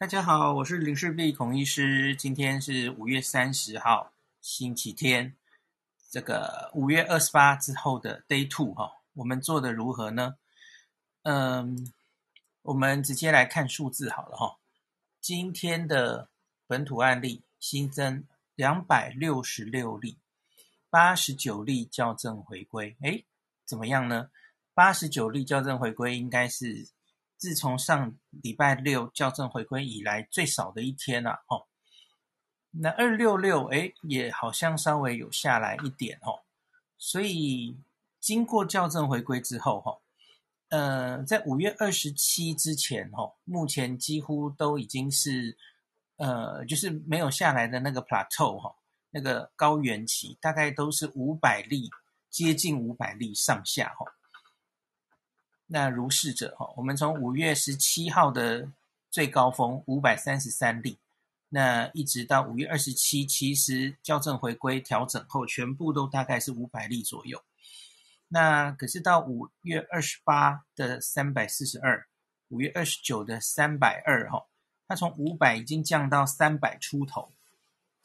大家好，我是林氏璧孔医师。今天是五月三十号，星期天。这个五月二十八之后的 Day Two 哈，我们做的如何呢？嗯，我们直接来看数字好了哈。今天的本土案例新增两百六十六例，八十九例校正回归。诶，怎么样呢？八十九例校正回归，应该是自从上礼拜六校正回归以来最少的一天了，哦。那二六六，诶，也好像稍微有下来一点哦。所以经过校正回归之后，哈，呃，在五月二十七之前，哈，目前几乎都已经是，呃，就是没有下来的那个 plateau 哈，那个高原期，大概都是五百例，接近五百例上下，哈。那如是者哈，我们从五月十七号的最高峰五百三十三例，那一直到五月二十七，其实校正回归调整后，全部都大概是五百例左右。那可是到五月二十八的三百四十二，五月二十九的三百二哈，它从五百已经降到三百出头。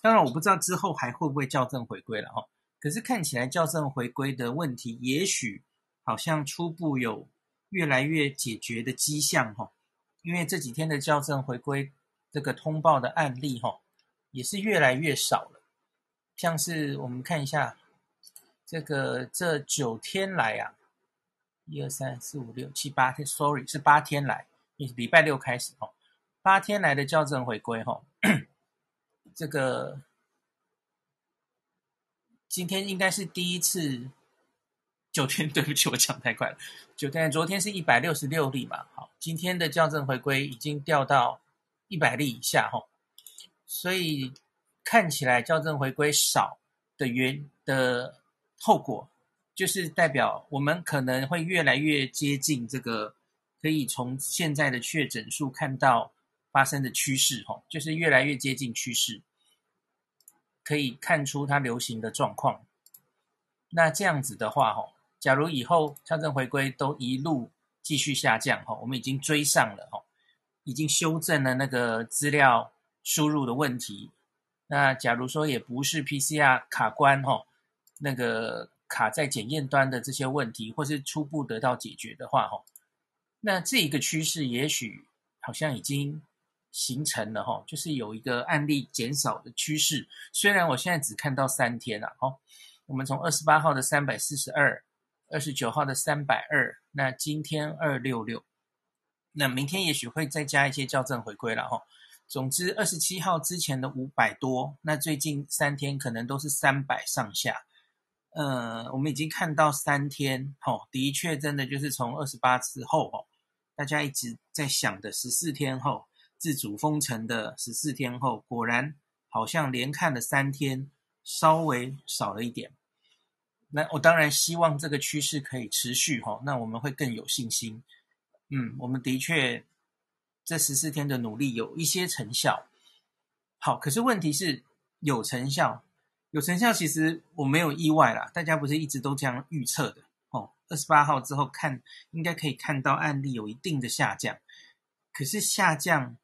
当然我不知道之后还会不会校正回归了哈，可是看起来校正回归的问题，也许好像初步有。越来越解决的迹象哈，因为这几天的校正回归这个通报的案例哈，也是越来越少了。像是我们看一下这个这九天来啊，一二三四五六七八天，sorry 是八天来，礼拜六开始哈，八天来的校正回归哈，这个今天应该是第一次。九天，对不起，我讲太快了。九天，昨天是一百六十六例嘛，好，今天的校正回归已经掉到一百例以下哈，所以看起来校正回归少的原的后果，就是代表我们可能会越来越接近这个可以从现在的确诊数看到发生的趋势哈，就是越来越接近趋势，可以看出它流行的状况。那这样子的话吼。假如以后校正回归都一路继续下降哈，我们已经追上了哈，已经修正了那个资料输入的问题。那假如说也不是 PCR 卡关哈，那个卡在检验端的这些问题，或是初步得到解决的话哈，那这一个趋势也许好像已经形成了哈，就是有一个案例减少的趋势。虽然我现在只看到三天了哈，我们从二十八号的三百四十二。二十九号的三百二，那今天二六六，那明天也许会再加一些校正回归了哈。总之，二十七号之前的五百多，那最近三天可能都是三百上下。呃，我们已经看到三天，哈，的确真的就是从二十八之后，哈，大家一直在想的十四天后自主封城的十四天后，果然好像连看了三天，稍微少了一点。那我当然希望这个趋势可以持续哈，那我们会更有信心。嗯，我们的确这十四天的努力有一些成效。好，可是问题是有成效，有成效，其实我没有意外啦，大家不是一直都这样预测的哦。二十八号之后看，应该可以看到案例有一定的下降，可是下降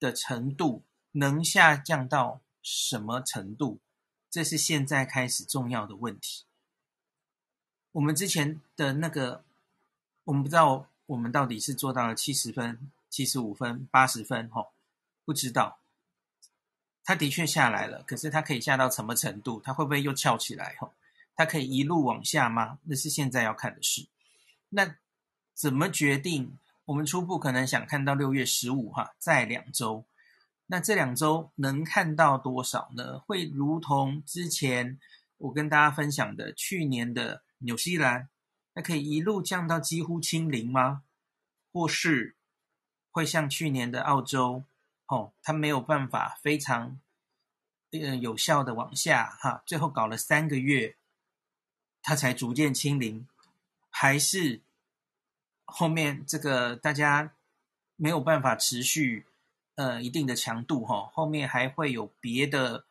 的程度能下降到什么程度？这是现在开始重要的问题。我们之前的那个，我们不知道我们到底是做到了七十分、七十五分、八十分，吼，不知道。它的确下来了，可是它可以下到什么程度？它会不会又翘起来？吼，它可以一路往下吗？那是现在要看的事。那怎么决定？我们初步可能想看到六月十五哈，再两周。那这两周能看到多少呢？会如同之前我跟大家分享的，去年的纽西兰，那可以一路降到几乎清零吗？或是会像去年的澳洲，哦，它没有办法非常呃有效的往下哈，最后搞了三个月，它才逐渐清零，还是后面这个大家没有办法持续？呃，一定的强度哈，后面还会有别的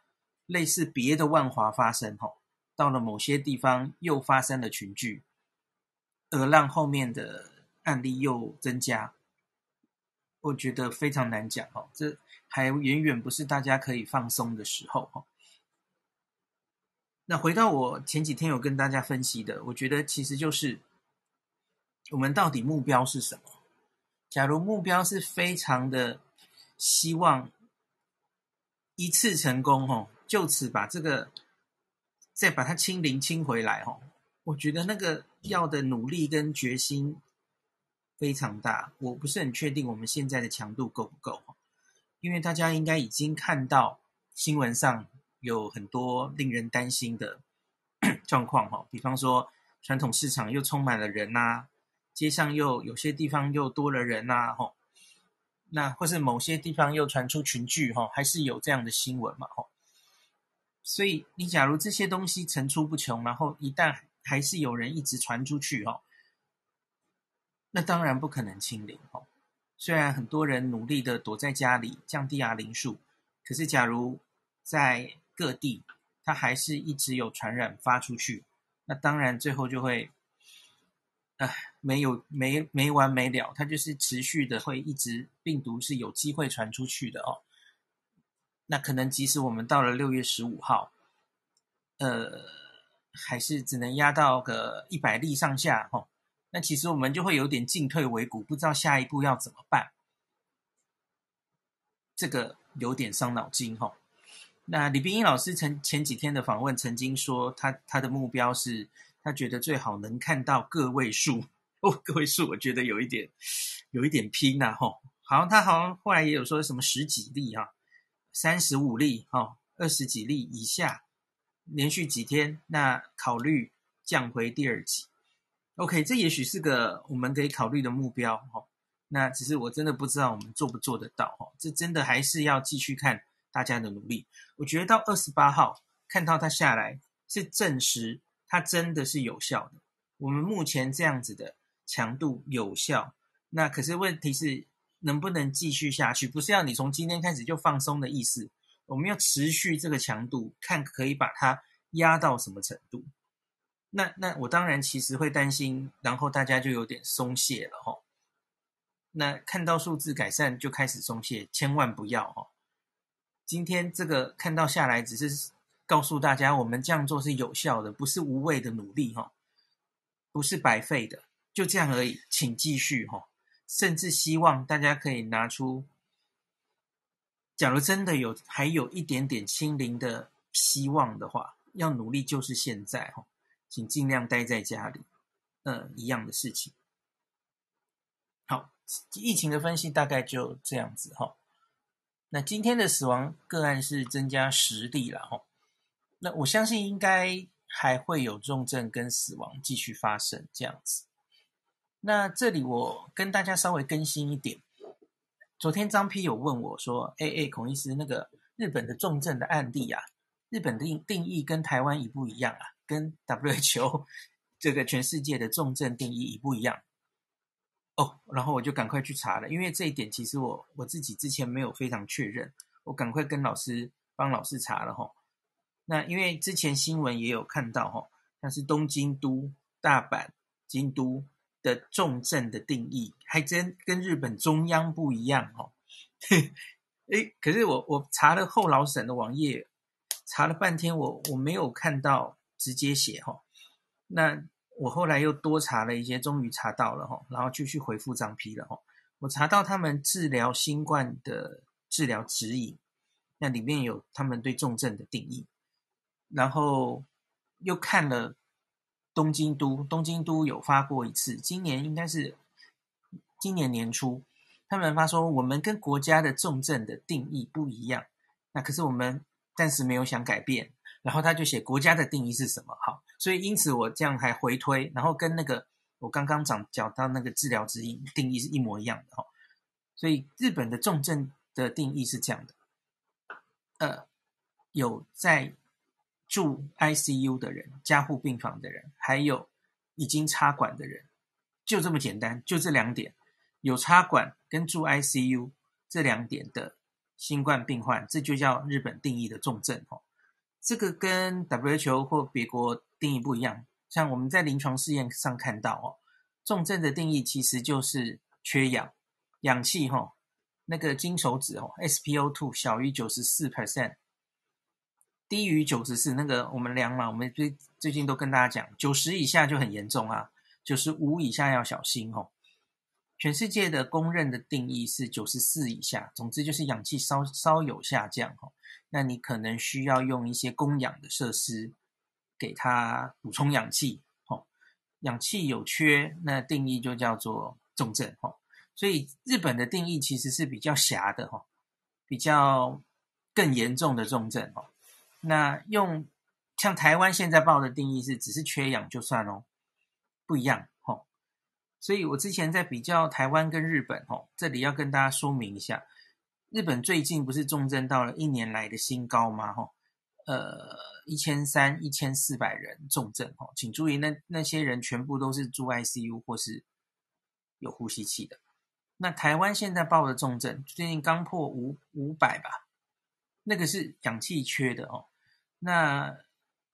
类似别的万华发生哈，到了某些地方又发生了群聚，而让后面的案例又增加。我觉得非常难讲哦，这还远远不是大家可以放松的时候哦。那回到我前几天有跟大家分析的，我觉得其实就是我们到底目标是什么？假如目标是非常的希望一次成功哦，就此把这个再把它清零清回来哦，我觉得那个要的努力跟决心非常大。我不是很确定我们现在的强度够不够，因为大家应该已经看到新闻上。有很多令人担心的 状况哈，比方说传统市场又充满了人呐，街上又有些地方又多了人呐，吼，那或是某些地方又传出群聚哈，还是有这样的新闻嘛，吼。所以你假如这些东西层出不穷，然后一旦还是有人一直传出去哦，那当然不可能清零哦。虽然很多人努力的躲在家里降低哑铃数，可是假如在各地，它还是一直有传染发出去，那当然最后就会，唉，没有没没完没了，它就是持续的会一直病毒是有机会传出去的哦。那可能即使我们到了六月十五号，呃，还是只能压到个一百例上下哦。那其实我们就会有点进退维谷，不知道下一步要怎么办，这个有点伤脑筋哈、哦。那李冰英老师曾前几天的访问曾经说他，他的目标是，他觉得最好能看到个位数哦，个位数，我觉得有一点有一点拼呐、啊，吼，好像他好像后来也有说什么十几例哈、啊，三十五例哈，二十几例以下，连续几天，那考虑降回第二级，OK，这也许是个我们可以考虑的目标哈，那只是我真的不知道我们做不做得到哈，这真的还是要继续看。大家的努力，我觉得到二十八号看到它下来，是证实它真的是有效的。我们目前这样子的强度有效，那可是问题是能不能继续下去？不是要你从今天开始就放松的意思，我们要持续这个强度，看可以把它压到什么程度。那那我当然其实会担心，然后大家就有点松懈了吼。那看到数字改善就开始松懈，千万不要吼。今天这个看到下来，只是告诉大家，我们这样做是有效的，不是无谓的努力哈，不是白费的，就这样而已，请继续哈，甚至希望大家可以拿出，假如真的有还有一点点清零的希望的话，要努力就是现在哈，请尽量待在家里，嗯，一样的事情。好，疫情的分析大概就这样子哈。那今天的死亡个案是增加十例了哈，那我相信应该还会有重症跟死亡继续发生这样子。那这里我跟大家稍微更新一点，昨天张批有问我说：“哎哎，孔医师，那个日本的重症的案例啊，日本的定定义跟台湾一不一样啊？跟 WHO 这个全世界的重症定义一不一样？”哦，然后我就赶快去查了，因为这一点其实我我自己之前没有非常确认，我赶快跟老师帮老师查了哈。那因为之前新闻也有看到哈，像是东京都、大阪、京都的重症的定义，还真跟日本中央不一样哈。哎，可是我我查了后老省的网页，查了半天，我我没有看到直接写哈。那。我后来又多查了一些，终于查到了哈，然后就去回复张批了哈。我查到他们治疗新冠的治疗指引，那里面有他们对重症的定义，然后又看了东京都，东京都有发过一次，今年应该是今年年初，他们发说我们跟国家的重症的定义不一样，那可是我们暂时没有想改变。然后他就写国家的定义是什么？好，所以因此我这样还回推，然后跟那个我刚刚讲讲到那个治疗指引定义是一模一样的哈。所以日本的重症的定义是这样的，呃，有在住 ICU 的人、加护病房的人，还有已经插管的人，就这么简单，就这两点，有插管跟住 ICU 这两点的新冠病患，这就叫日本定义的重症哦。这个跟 WHO 或别国定义不一样，像我们在临床试验上看到哦，重症的定义其实就是缺氧，氧气哈那个金手指哦，SpO2 小于九十四 percent，低于九十四，那个我们量嘛，我们最最近都跟大家讲，九十以下就很严重啊，九十五以下要小心哦。全世界的公认的定义是九十四以下，总之就是氧气稍稍有下降哦，那你可能需要用一些供氧的设施给它补充氧气哦。氧气有缺，那定义就叫做重症哦。所以日本的定义其实是比较狭的哈，比较更严重的重症哦。那用像台湾现在报的定义是只是缺氧就算哦，不一样哈。所以我之前在比较台湾跟日本哦，这里要跟大家说明一下，日本最近不是重症到了一年来的新高吗？哈，呃，一千三、一千四百人重症哦，请注意，那那些人全部都是住 ICU 或是有呼吸器的。那台湾现在报的重症，最近刚破五五百吧，那个是氧气缺的哦。那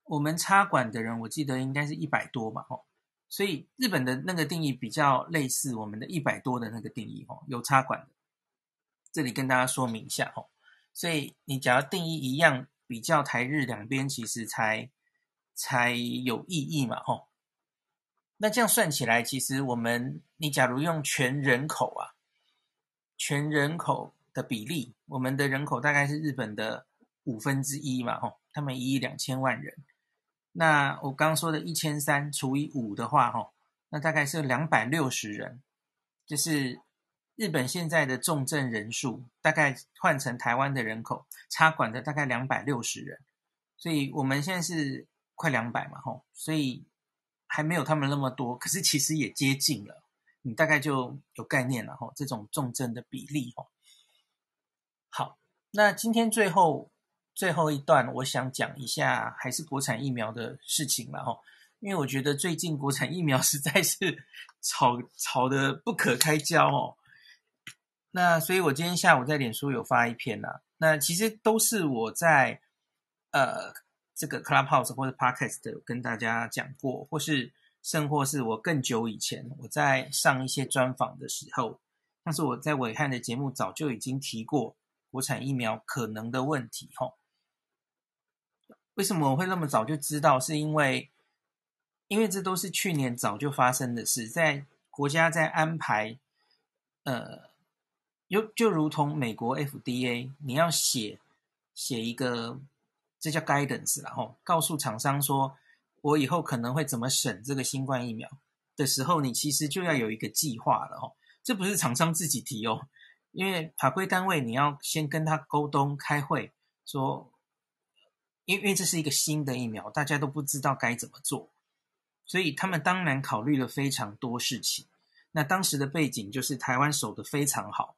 我们插管的人，我记得应该是一百多吧，哦。所以日本的那个定义比较类似我们的一百多的那个定义，哦，有插管的。这里跟大家说明一下，哦。所以你假如定义一样，比较台日两边，其实才才有意义嘛，哦。那这样算起来，其实我们你假如用全人口啊。全人口的比例，我们的人口大概是日本的五分之一嘛，吼，他们一亿两千万人。那我刚刚说的一千三除以五的话，哈，那大概是两百六十人，就是日本现在的重症人数，大概换成台湾的人口，插管的大概两百六十人，所以我们现在是快两百嘛，吼，所以还没有他们那么多，可是其实也接近了。你大概就有概念了哈，这种重症的比例哈。好，那今天最后最后一段，我想讲一下还是国产疫苗的事情了哈，因为我觉得最近国产疫苗 实在是吵吵得不可开交哦。那所以我今天下午在脸书有发一篇呐，那其实都是我在呃这个 Clubhouse 或者 Podcast 跟大家讲过，或是。甚或是我更久以前，我在上一些专访的时候，但是我在伟汉的节目早就已经提过国产疫苗可能的问题。吼，为什么我会那么早就知道？是因为，因为这都是去年早就发生的事，在国家在安排，呃，就就如同美国 FDA，你要写写一个，这叫 guidance，然后告诉厂商说。我以后可能会怎么审这个新冠疫苗的时候，你其实就要有一个计划了哦。这不是厂商自己提哦，因为法规单位你要先跟他沟通开会，说，因为这是一个新的疫苗，大家都不知道该怎么做，所以他们当然考虑了非常多事情。那当时的背景就是台湾守得非常好，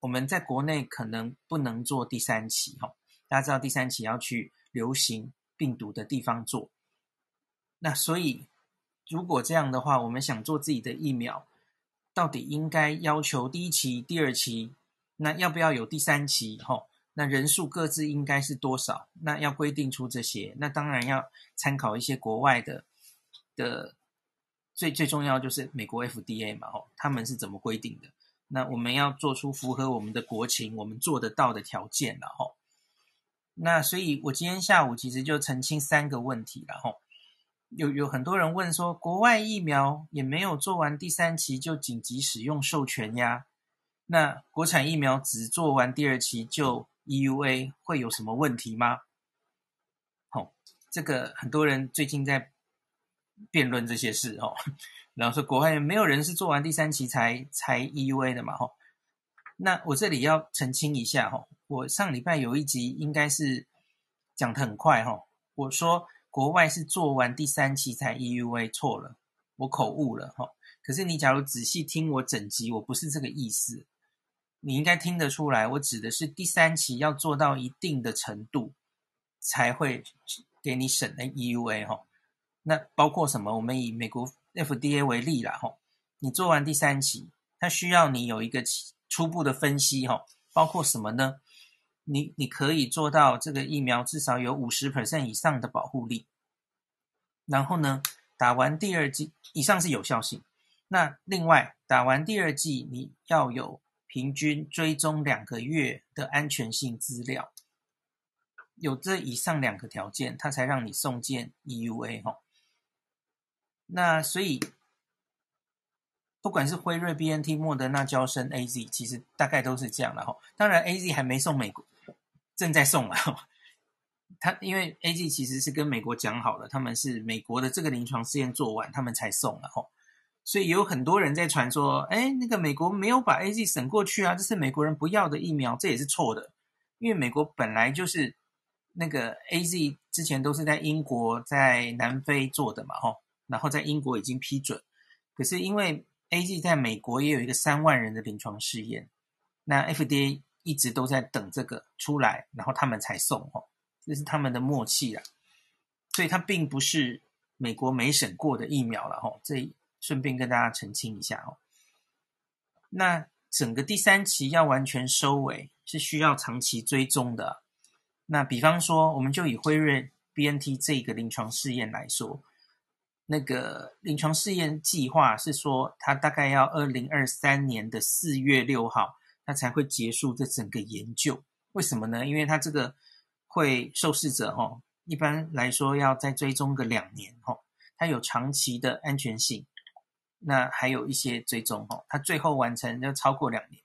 我们在国内可能不能做第三期哈。大家知道第三期要去流行病毒的地方做。那所以，如果这样的话，我们想做自己的疫苗，到底应该要求第一期、第二期，那要不要有第三期？吼，那人数各自应该是多少？那要规定出这些，那当然要参考一些国外的的，最最重要就是美国 FDA 嘛，吼，他们是怎么规定的？那我们要做出符合我们的国情，我们做得到的条件了，吼。那所以，我今天下午其实就澄清三个问题了，吼。有有很多人问说，国外疫苗也没有做完第三期就紧急使用授权呀？那国产疫苗只做完第二期就 EUA 会有什么问题吗？哦，这个很多人最近在辩论这些事哦，然后说国外没有人是做完第三期才才 EUA 的嘛？哈、那我这里要澄清一下、哦，我上礼拜有一集应该是讲的很快哈、哦，我说。国外是做完第三期才 EUA，错了，我口误了哈。可是你假如仔细听我整集，我不是这个意思，你应该听得出来，我指的是第三期要做到一定的程度，才会给你审的 EUA 哈。那包括什么？我们以美国 FDA 为例啦哈，你做完第三期，它需要你有一个初步的分析哈，包括什么呢？你你可以做到这个疫苗至少有五十 percent 以上的保护力，然后呢，打完第二剂以上是有效性。那另外打完第二剂，你要有平均追踪两个月的安全性资料，有这以上两个条件，它才让你送件 EUA 哈。那所以，不管是辉瑞、BNT、莫德纳、娇生、AZ，其实大概都是这样的哈。当然，AZ 还没送美国，正在送啊。他因为 AZ 其实是跟美国讲好了，他们是美国的这个临床试验做完，他们才送了哈。所以有很多人在传说，哎，那个美国没有把 AZ 审过去啊，这是美国人不要的疫苗，这也是错的。因为美国本来就是那个 AZ 之前都是在英国、在南非做的嘛，哈，然后在英国已经批准。可是因为 AZ 在美国也有一个三万人的临床试验，那 FDA 一直都在等这个出来，然后他们才送，哈。这是他们的默契啊，所以它并不是美国没审过的疫苗了哈。这顺便跟大家澄清一下哦。那整个第三期要完全收尾，是需要长期追踪的。那比方说，我们就以辉瑞 BNT 这个临床试验来说，那个临床试验计划是说，它大概要二零二三年的四月六号，它才会结束这整个研究。为什么呢？因为它这个。会受试者哦，一般来说要再追踪个两年哦，它有长期的安全性，那还有一些追踪哦，它最后完成要超过两年，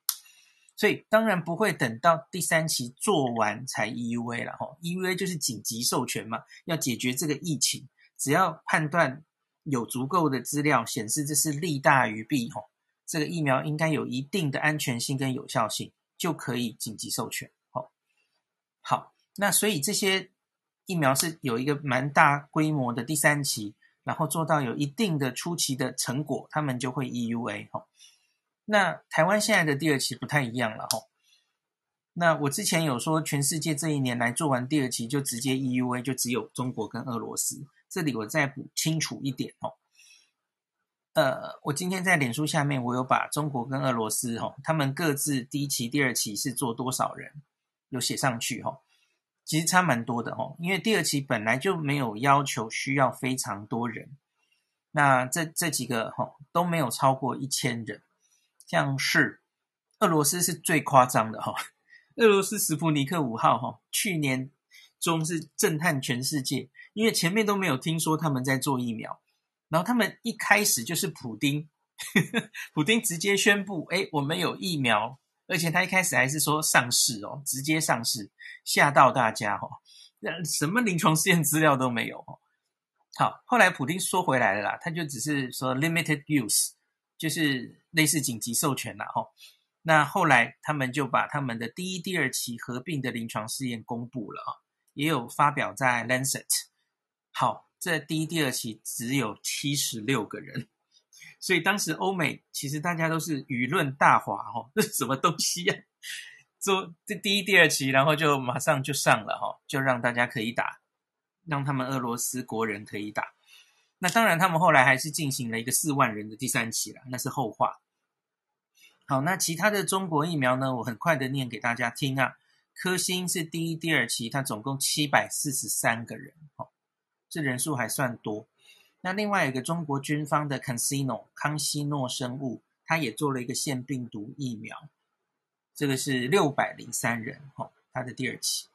所以当然不会等到第三期做完才 EUA 了哈，EUA 就是紧急授权嘛，要解决这个疫情，只要判断有足够的资料显示这是利大于弊哈，这个疫苗应该有一定的安全性跟有效性，就可以紧急授权，好，好。那所以这些疫苗是有一个蛮大规模的第三期，然后做到有一定的初期的成果，他们就会 EUA 哈。那台湾现在的第二期不太一样了哈。那我之前有说，全世界这一年来做完第二期就直接 EUA，就只有中国跟俄罗斯。这里我再补清楚一点哦。呃，我今天在脸书下面我有把中国跟俄罗斯哈，他们各自第一期、第二期是做多少人，有写上去哈。其实差蛮多的哦，因为第二期本来就没有要求需要非常多人，那这这几个哈都没有超过一千人，像是俄罗斯是最夸张的哈，俄罗斯史普尼克五号哈，去年中是震撼全世界，因为前面都没有听说他们在做疫苗，然后他们一开始就是普丁，普丁直接宣布，哎，我们有疫苗。而且他一开始还是说上市哦，直接上市，吓到大家哦，那什么临床试验资料都没有哦。好，后来普丁说回来了啦，他就只是说 limited use，就是类似紧急授权啦哈。那后来他们就把他们的第一、第二期合并的临床试验公布了啊，也有发表在 Lancet。好，这第一、第二期只有七十六个人。所以当时欧美其实大家都是舆论大哗哦，这 什么东西呀？做这第一、第二期，然后就马上就上了哈，就让大家可以打，让他们俄罗斯国人可以打。那当然，他们后来还是进行了一个四万人的第三期了，那是后话。好，那其他的中国疫苗呢？我很快的念给大家听啊。科兴是第一、第二期，它总共七百四十三个人，哈，这人数还算多。那另外一个中国军方的 Casino 康希诺生物，它也做了一个腺病毒疫苗，这个是六百零三人，哈，它的第二期。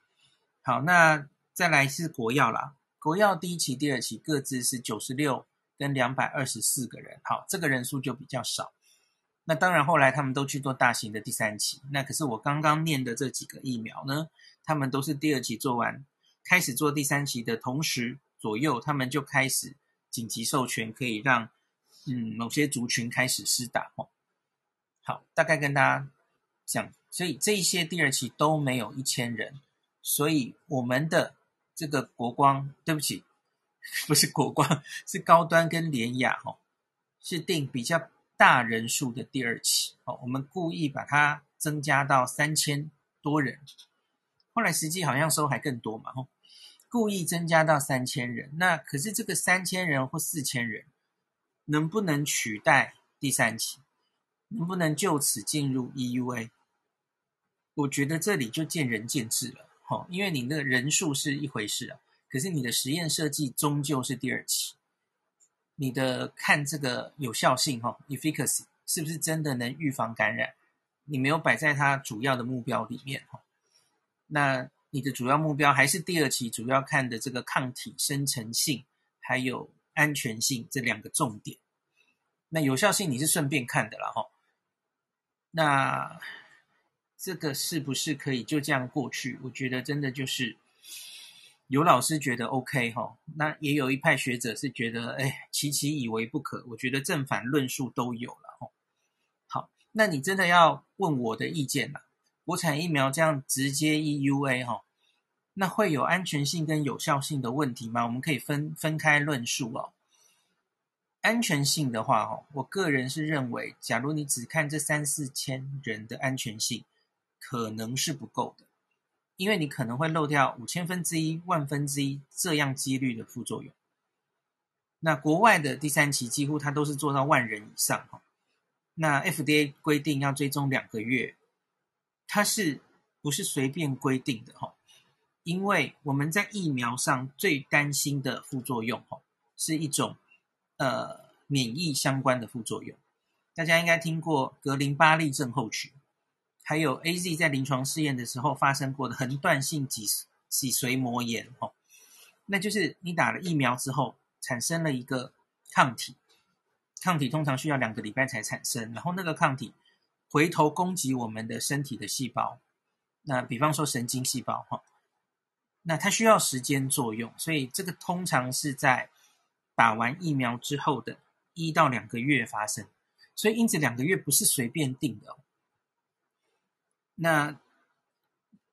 好，那再来是国药啦，国药第一期、第二期各自是九十六跟两百二十四个人，好，这个人数就比较少。那当然后来他们都去做大型的第三期，那可是我刚刚念的这几个疫苗呢，他们都是第二期做完，开始做第三期的同时左右，他们就开始。紧急授权可以让嗯某些族群开始施打哦。好，大概跟大家讲，所以这一些第二期都没有一千人，所以我们的这个国光，对不起，不是国光，是高端跟联雅哦，是定比较大人数的第二期哦。我们故意把它增加到三千多人，后来实际好像收还更多嘛吼。故意增加到三千人，那可是这个三千人或四千人，能不能取代第三期？能不能就此进入 EUA？我觉得这里就见仁见智了，哈，因为你那个人数是一回事啊，可是你的实验设计终究是第二期，你的看这个有效性，哈，efficacy 是不是真的能预防感染？你没有摆在它主要的目标里面哈。那你的主要目标还是第二期主要看的这个抗体生成性，还有安全性这两个重点。那有效性你是顺便看的了哈。那这个是不是可以就这样过去？我觉得真的就是有老师觉得 OK 哈，那也有一派学者是觉得哎，其其以为不可。我觉得正反论述都有了哈。好，那你真的要问我的意见了？国产疫苗这样直接 EUA 哈，那会有安全性跟有效性的问题吗？我们可以分分开论述哦。安全性的话哈，我个人是认为，假如你只看这三四千人的安全性，可能是不够的，因为你可能会漏掉五千分之一、万分之一这样几率的副作用。那国外的第三期几乎它都是做到万人以上哈，那 FDA 规定要追踪两个月。它是不是随便规定的哈？因为我们在疫苗上最担心的副作用哈，是一种呃免疫相关的副作用。大家应该听过格林巴利症候群，还有 AZ 在临床试验的时候发生过的横断性脊脊髓膜炎哈，那就是你打了疫苗之后产生了一个抗体，抗体通常需要两个礼拜才产生，然后那个抗体。回头攻击我们的身体的细胞，那比方说神经细胞哈，那它需要时间作用，所以这个通常是在打完疫苗之后的一到两个月发生，所以因此两个月不是随便定的。那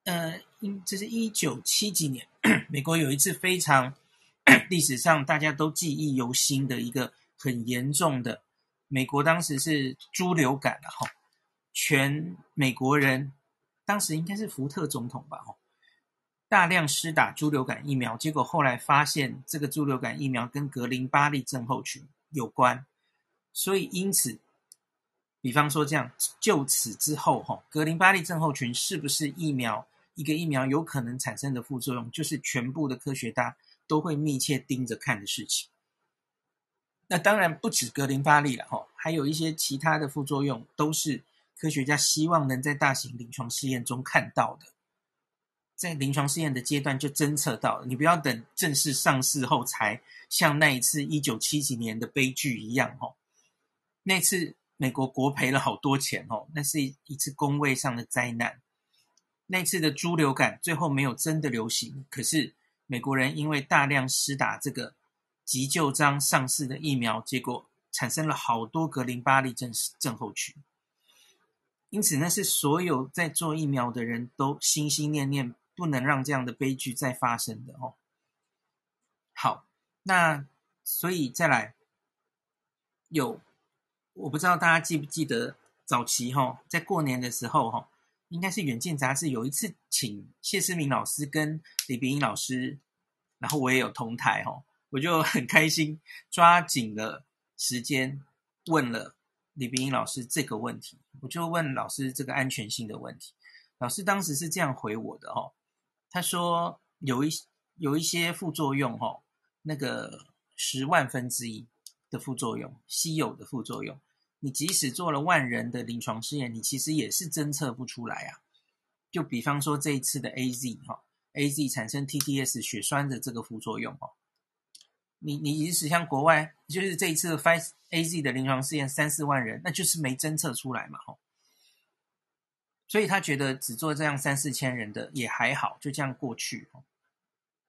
呃，因这是一九七几年，美国有一次非常 历史上大家都记忆犹新的一个很严重的，美国当时是猪流感了哈。全美国人当时应该是福特总统吧？哦，大量施打猪流感疫苗，结果后来发现这个猪流感疫苗跟格林巴利症候群有关，所以因此，比方说这样，就此之后，哈，格林巴利症候群是不是疫苗一个疫苗有可能产生的副作用，就是全部的科学家都会密切盯着看的事情。那当然不止格林巴利了，哈，还有一些其他的副作用都是。科学家希望能在大型临床试验中看到的，在临床试验的阶段就侦测到了。你不要等正式上市后才像那一次一九七几年的悲剧一样，哦，那次美国国赔了好多钱，哦，那是一次公卫上的灾难。那次的猪流感最后没有真的流行，可是美国人因为大量施打这个急救章上市的疫苗，结果产生了好多格林巴利症症候群。因此，那是所有在做疫苗的人都心心念念不能让这样的悲剧再发生的哦。好，那所以再来有，我不知道大家记不记得早期哈、哦，在过年的时候哈、哦，应该是《远见》杂志有一次请谢思明老师跟李炳英老师，然后我也有同台哈、哦，我就很开心，抓紧了时间问了。李秉颖老师这个问题，我就问老师这个安全性的问题。老师当时是这样回我的哦，他说有一有一些副作用哦，那个十万分之一的副作用，稀有的副作用，你即使做了万人的临床试验，你其实也是侦测不出来啊。就比方说这一次的 AZ 哈，AZ 产生 TTS 血栓的这个副作用哦。你你即使像国外，就是这一次 f i A Z 的临床试验三四万人，那就是没侦测出来嘛，吼。所以他觉得只做这样三四千人的也还好，就这样过去。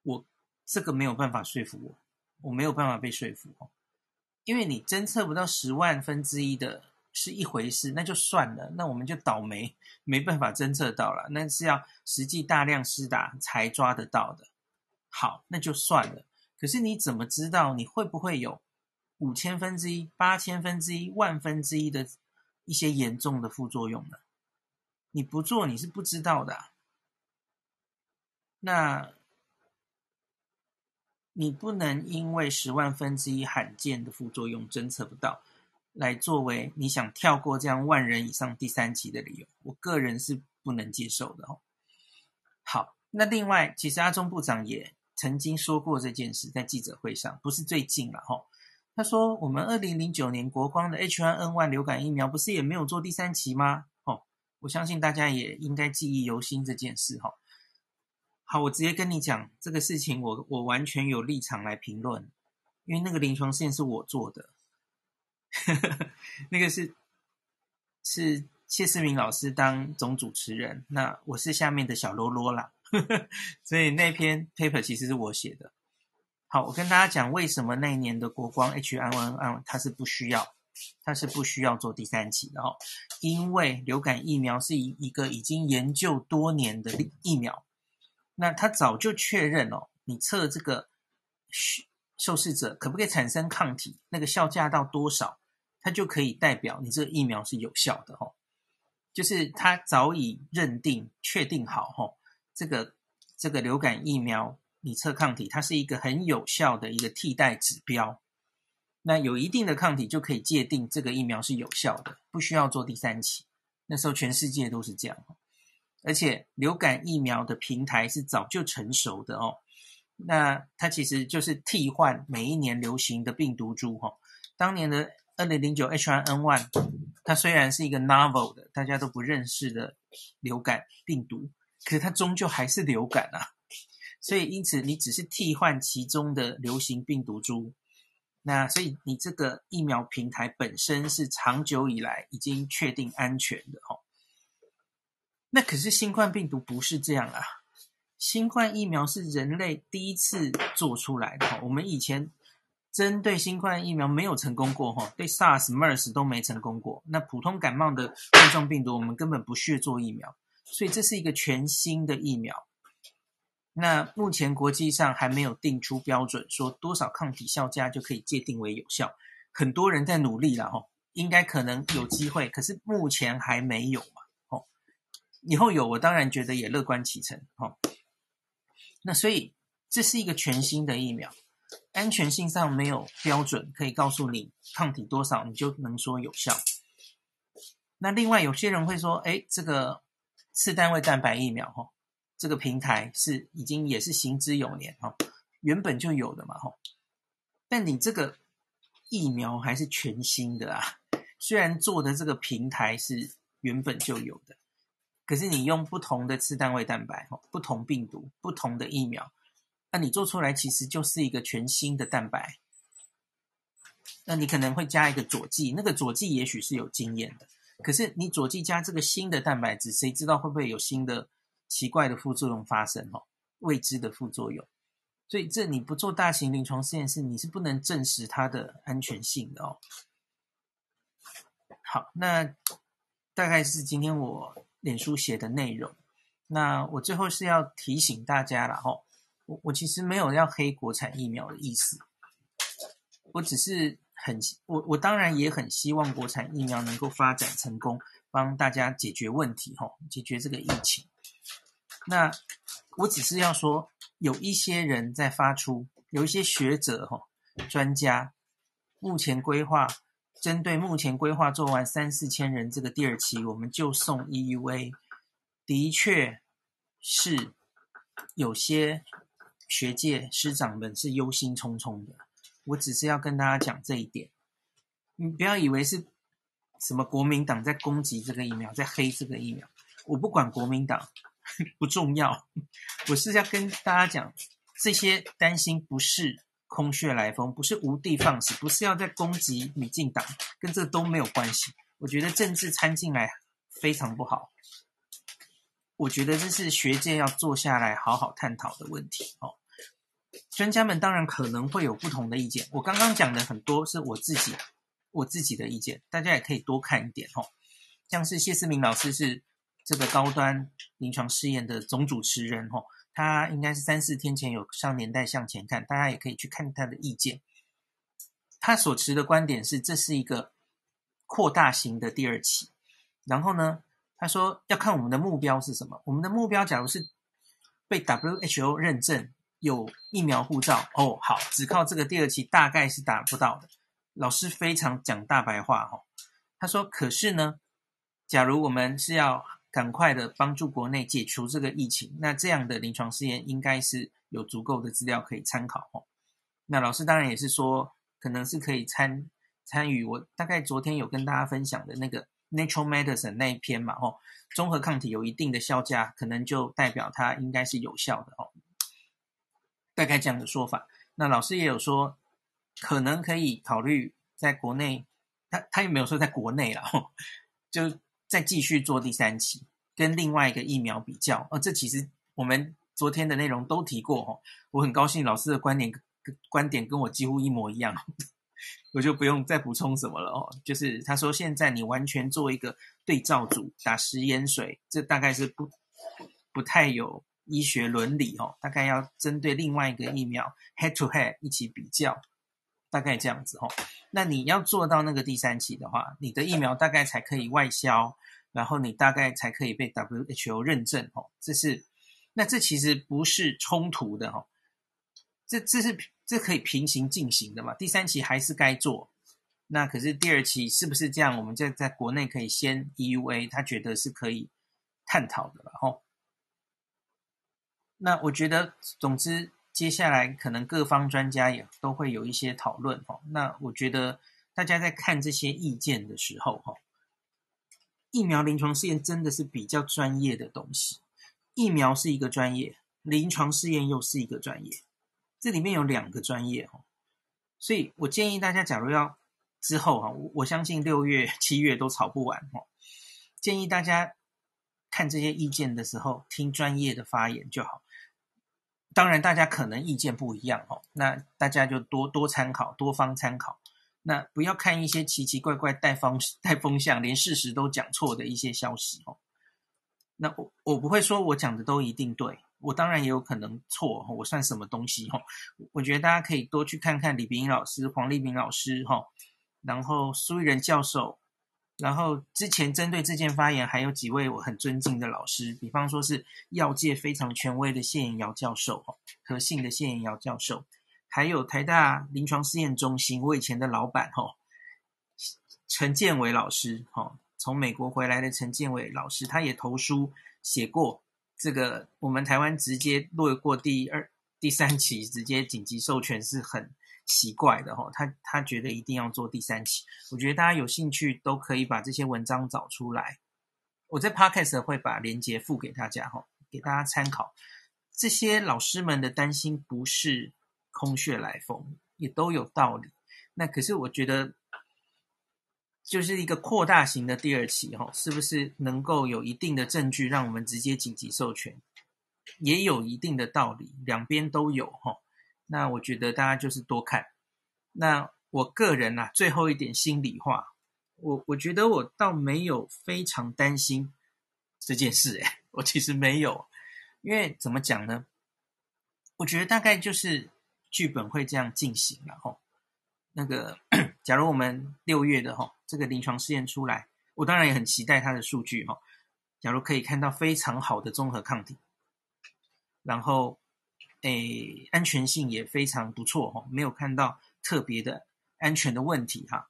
我这个没有办法说服我，我没有办法被说服，因为你侦测不到十万分之一的是一回事，那就算了，那我们就倒霉，没办法侦测到了，那是要实际大量施打才抓得到的。好，那就算了。可是你怎么知道你会不会有五千分之一、八千分之一、万分之一的一些严重的副作用呢？你不做你是不知道的。那你不能因为十万分之一罕见的副作用侦测不到，来作为你想跳过这样万人以上第三期的理由。我个人是不能接受的哦。好，那另外，其实阿中部长也。曾经说过这件事，在记者会上，不是最近了哈。他说：“我们二零零九年国光的 H1N1 流感疫苗不是也没有做第三期吗？哦，我相信大家也应该记忆犹新这件事哈。好，我直接跟你讲这个事情我，我完全有立场来评论，因为那个临床试验是我做的，那个是是谢世明老师当总主持人，那我是下面的小啰啰啦，所以那篇 paper 其实是我写的。好，我跟大家讲为什么那一年的国光 H1N1 它是不需要，它是不需要做第三期的哦，因为流感疫苗是一一个已经研究多年的疫苗，那它早就确认哦，你测这个受试者可不可以产生抗体，那个效价到多少，它就可以代表你这个疫苗是有效的哦，就是它早已认定确定好哦，这个这个流感疫苗。你测抗体，它是一个很有效的一个替代指标。那有一定的抗体就可以界定这个疫苗是有效的，不需要做第三期。那时候全世界都是这样，而且流感疫苗的平台是早就成熟的哦。那它其实就是替换每一年流行的病毒株哈。当年的二零零九 H1N1，它虽然是一个 novel 的大家都不认识的流感病毒，可是它终究还是流感啊。所以，因此你只是替换其中的流行病毒株，那所以你这个疫苗平台本身是长久以来已经确定安全的哦。那可是新冠病毒不是这样啊，新冠疫苗是人类第一次做出来的。我们以前针对新冠疫苗没有成功过哈，对 SARS、MERS 都没成功过。那普通感冒的冠状病毒，我们根本不屑做疫苗，所以这是一个全新的疫苗。那目前国际上还没有定出标准，说多少抗体效价就可以界定为有效。很多人在努力了哈，应该可能有机会，可是目前还没有嘛。哦，以后有，我当然觉得也乐观其成。哦，那所以这是一个全新的疫苗，安全性上没有标准可以告诉你抗体多少，你就能说有效。那另外有些人会说，哎，这个次单位蛋白疫苗哈。这个平台是已经也是行之有年哈，原本就有的嘛哈，但你这个疫苗还是全新的啊。虽然做的这个平台是原本就有的，可是你用不同的次单位蛋白哈，不同病毒，不同的疫苗，那你做出来其实就是一个全新的蛋白。那你可能会加一个佐剂，那个佐剂也许是有经验的，可是你佐剂加这个新的蛋白质，谁知道会不会有新的？奇怪的副作用发生哦，未知的副作用，所以这你不做大型临床试验室，你是不能证实它的安全性的哦。好，那大概是今天我脸书写的内容。那我最后是要提醒大家了哈，我我其实没有要黑国产疫苗的意思，我只是很我我当然也很希望国产疫苗能够发展成功，帮大家解决问题哈，解决这个疫情。那我只是要说，有一些人在发出，有一些学者哈、专家，目前规划针对目前规划做完三四千人这个第二期，我们就送 EUA，的确是有些学界师长们是忧心忡忡的。我只是要跟大家讲这一点，你不要以为是什么国民党在攻击这个疫苗，在黑这个疫苗，我不管国民党。不重要，我是要跟大家讲，这些担心不是空穴来风，不是无的放矢，不是要在攻击民进党，跟这都没有关系。我觉得政治掺进来非常不好，我觉得这是学界要坐下来好好探讨的问题。哦，专家们当然可能会有不同的意见，我刚刚讲的很多是我自己我自己的意见，大家也可以多看一点。哦，像是谢思明老师是。这个高端临床试验的总主持人，吼，他应该是三四天前有上年代向前看，大家也可以去看他的意见。他所持的观点是，这是一个扩大型的第二期。然后呢，他说要看我们的目标是什么。我们的目标，假如是被 WHO 认证有疫苗护照，哦，好，只靠这个第二期大概是达不到的。老师非常讲大白话，哦，他说，可是呢，假如我们是要赶快的帮助国内解除这个疫情，那这样的临床试验应该是有足够的资料可以参考哦。那老师当然也是说，可能是可以参参与。我大概昨天有跟大家分享的那个 Nature Medicine 那一篇嘛，哦，综合抗体有一定的效价，可能就代表它应该是有效的哦。大概这样的说法。那老师也有说，可能可以考虑在国内，他他也没有说在国内了，哦，就再继续做第三期，跟另外一个疫苗比较。哦，这其实我们昨天的内容都提过哦。我很高兴老师的观点观点跟我几乎一模一样。我就不用再补充什么了哦，就是他说现在你完全做一个对照组打食盐水，这大概是不不太有医学伦理哦，大概要针对另外一个疫苗 head to head 一起比较，大概这样子哦。那你要做到那个第三期的话，你的疫苗大概才可以外销，然后你大概才可以被 WHO 认证哦。这是那这其实不是冲突的哦，这这是。这可以平行进行的嘛？第三期还是该做，那可是第二期是不是这样？我们在在国内可以先 EUA，他觉得是可以探讨的了吼。那我觉得，总之接下来可能各方专家也都会有一些讨论哈。那我觉得大家在看这些意见的时候哈，疫苗临床试验真的是比较专业的东西，疫苗是一个专业，临床试验又是一个专业。这里面有两个专业哦，所以我建议大家，假如要之后哈，我相信六月、七月都吵不完哦。建议大家看这些意见的时候，听专业的发言就好。当然，大家可能意见不一样哦，那大家就多多参考，多方参考。那不要看一些奇奇怪怪带风带风向，连事实都讲错的一些消息哦。那我我不会说我讲的都一定对。我当然也有可能错，我算什么东西？哈，我觉得大家可以多去看看李炳老师、黄立明老师，哈，然后苏育仁教授，然后之前针对这件发言还有几位我很尊敬的老师，比方说是药界非常权威的谢妍瑶教授，哈，和信的谢妍瑶教授，还有台大临床试验中心我以前的老板，哈，陈建伟老师，哈，从美国回来的陈建伟老师，他也投书写过。这个我们台湾直接略过第二、第三期，直接紧急授权是很奇怪的哈。他他觉得一定要做第三期，我觉得大家有兴趣都可以把这些文章找出来。我在 Podcast 会把链接附给大家哈，给大家参考。这些老师们的担心不是空穴来风，也都有道理。那可是我觉得。就是一个扩大型的第二期，哈，是不是能够有一定的证据让我们直接紧急授权，也有一定的道理，两边都有，哈。那我觉得大家就是多看。那我个人啊，最后一点心里话，我我觉得我倒没有非常担心这件事，诶，我其实没有，因为怎么讲呢？我觉得大概就是剧本会这样进行了，哈。那个，假如我们六月的哈这个临床试验出来，我当然也很期待它的数据哈。假如可以看到非常好的综合抗体，然后诶安全性也非常不错哈，没有看到特别的安全的问题哈。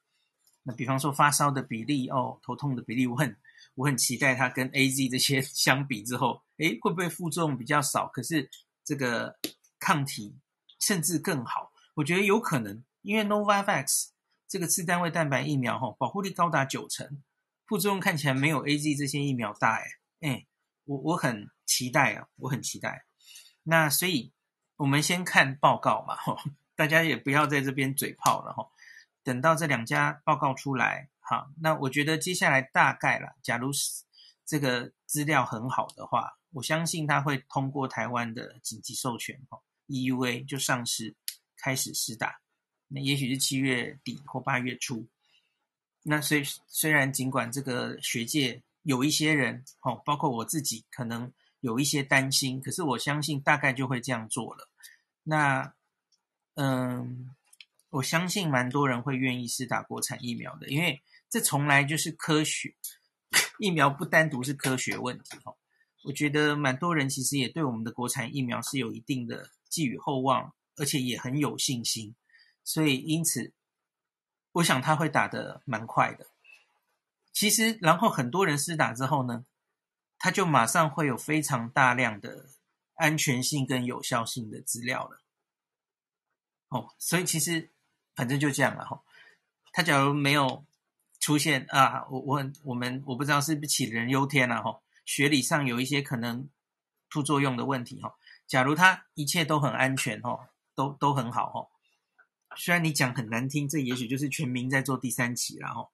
那比方说发烧的比例哦，头痛的比例，我很我很期待它跟 AZ 这些 相比之后，诶会不会副作用比较少？可是这个抗体甚至更好，我觉得有可能。因为 Novavax 这个次单位蛋白疫苗哈，保护力高达九成，副作用看起来没有 AZ 这些疫苗大诶。诶，我我很期待啊，我很期待。那所以我们先看报告嘛，大家也不要在这边嘴炮了哈。等到这两家报告出来，好，那我觉得接下来大概了，假如是这个资料很好的话，我相信它会通过台湾的紧急授权哈，EUA 就上市开始试打。那也许是七月底或八月初。那虽虽然尽管这个学界有一些人，哦，包括我自己，可能有一些担心，可是我相信大概就会这样做了。那，嗯，我相信蛮多人会愿意施打国产疫苗的，因为这从来就是科学，疫苗不单独是科学问题，哦。我觉得蛮多人其实也对我们的国产疫苗是有一定的寄予厚望，而且也很有信心。所以，因此，我想他会打得蛮快的。其实，然后很多人施打之后呢，他就马上会有非常大量的安全性跟有效性的资料了。哦，所以其实反正就这样了哈。他假如没有出现啊，我我我们我不知道是不是杞人忧天了哈，学理上有一些可能副作用的问题哈。假如他一切都很安全哈，都都很好哈。虽然你讲很难听，这也许就是全民在做第三期了哈。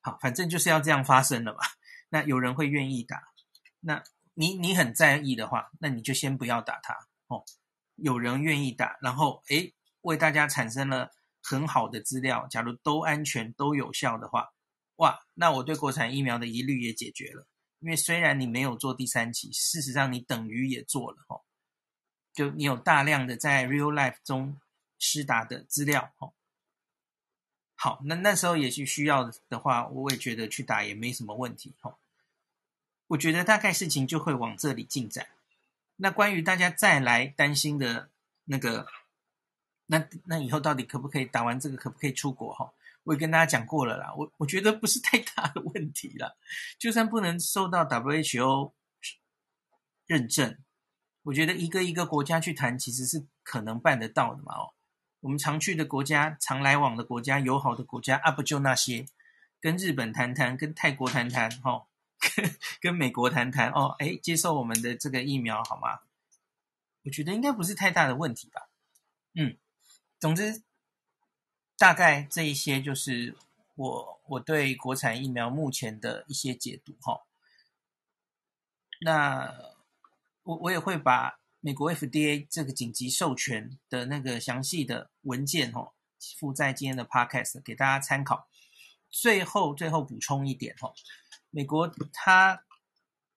好，反正就是要这样发生了吧。那有人会愿意打，那你你很在意的话，那你就先不要打它哦。有人愿意打，然后诶，为大家产生了很好的资料，假如都安全都有效的话，哇，那我对国产疫苗的疑虑也解决了。因为虽然你没有做第三期，事实上你等于也做了哦。就你有大量的在 real life 中施打的资料哦。好，那那时候也许需要的话，我也觉得去打也没什么问题哦。我觉得大概事情就会往这里进展。那关于大家再来担心的那个，那那以后到底可不可以打完这个，可不可以出国哈？我也跟大家讲过了啦。我我觉得不是太大的问题了，就算不能受到 WHO 认证，我觉得一个一个国家去谈，其实是可能办得到的嘛哦。我们常去的国家、常来往的国家、友好的国家啊，不就那些？跟日本谈谈，跟泰国谈谈，哈，跟 跟美国谈谈，哦，哎，接受我们的这个疫苗好吗？我觉得应该不是太大的问题吧。嗯，总之，大概这一些就是我我对国产疫苗目前的一些解读，哈。那我我也会把。美国 FDA 这个紧急授权的那个详细的文件哦，附在今天的 Podcast 给大家参考。最后，最后补充一点哦，美国它，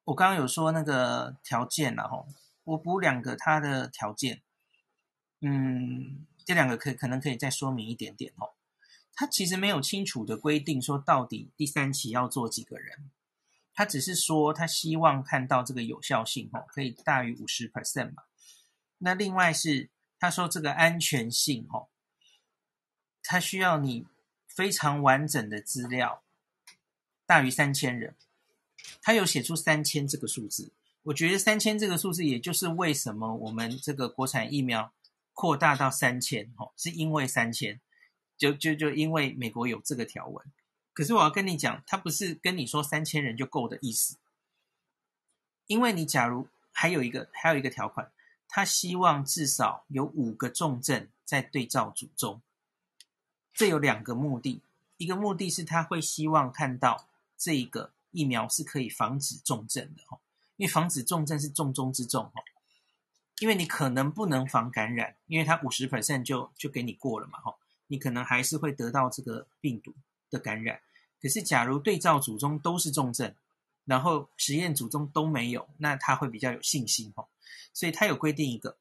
我刚刚有说那个条件了哈，我补两个它的条件，嗯，这两个可可能可以再说明一点点哦。它其实没有清楚的规定说到底第三期要做几个人。他只是说，他希望看到这个有效性哦，可以大于五十 percent 嘛。那另外是他说这个安全性哦，他需要你非常完整的资料，大于三千人。他有写出三千这个数字，我觉得三千这个数字，也就是为什么我们这个国产疫苗扩大到三千哦，是因为三千，就就就因为美国有这个条文。可是我要跟你讲，他不是跟你说三千人就够的意思，因为你假如还有一个还有一个条款，他希望至少有五个重症在对照组中，这有两个目的，一个目的是他会希望看到这一个疫苗是可以防止重症的哈，因为防止重症是重中之重哈，因为你可能不能防感染，因为他五十 percent 就就给你过了嘛哈，你可能还是会得到这个病毒的感染，可是假如对照组中都是重症，然后实验组中都没有，那他会比较有信心哦。所以他有规定一个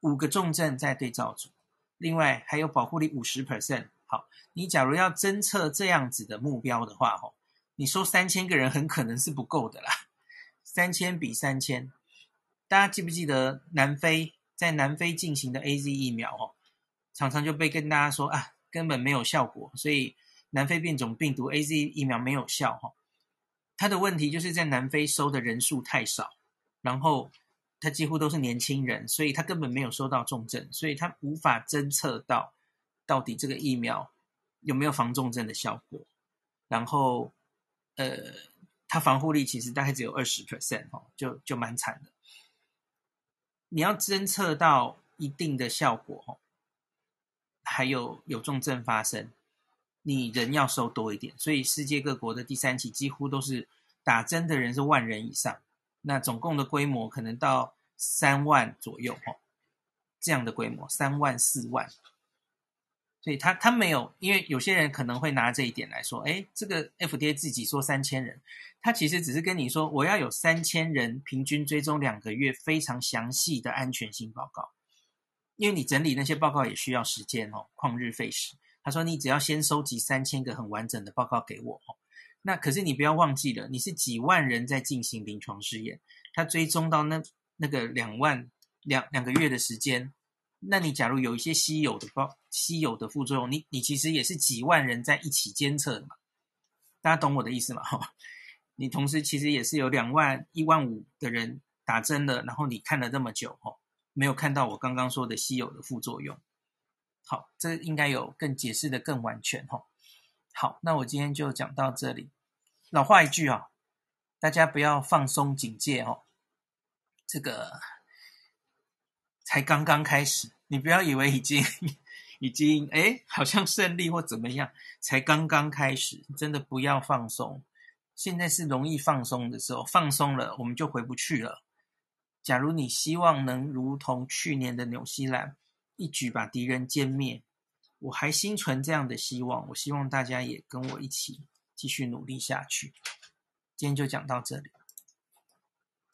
五个重症在对照组，另外还有保护力五十 percent。好，你假如要侦测这样子的目标的话，哦，你说三千个人很可能是不够的啦。三千比三千，大家记不记得南非在南非进行的 AZ 疫苗哦，常常就被跟大家说啊。根本没有效果，所以南非变种病毒 AZ 疫苗没有效哈。它的问题就是在南非收的人数太少，然后它几乎都是年轻人，所以它根本没有收到重症，所以它无法侦测到到底这个疫苗有没有防重症的效果。然后，呃，它防护力其实大概只有二十 percent 哈，就就蛮惨的。你要侦测到一定的效果哈。还有有重症发生，你人要收多一点，所以世界各国的第三期几乎都是打针的人是万人以上，那总共的规模可能到三万左右哦，这样的规模三万四万，所以他他没有，因为有些人可能会拿这一点来说，哎，这个 FDA 自己说三千人，他其实只是跟你说我要有三千人平均追踪两个月非常详细的安全性报告。因为你整理那些报告也需要时间哦，旷日费时。他说你只要先收集三千个很完整的报告给我哦，那可是你不要忘记了，你是几万人在进行临床试验，他追踪到那那个两万两两个月的时间，那你假如有一些稀有的包稀有的副作用，你你其实也是几万人在一起监测的嘛，大家懂我的意思吗？哈，你同时其实也是有两万一万五的人打针了，然后你看了这么久哈。没有看到我刚刚说的稀有的副作用，好，这应该有更解释的更完全哈。好，那我今天就讲到这里。老话一句啊，大家不要放松警戒哦。这个才刚刚开始，你不要以为已经已经哎，好像胜利或怎么样，才刚刚开始，真的不要放松。现在是容易放松的时候，放松了我们就回不去了。假如你希望能如同去年的纽西兰，一举把敌人歼灭。我还心存这样的希望，我希望大家也跟我一起继续努力下去。今天就讲到这里。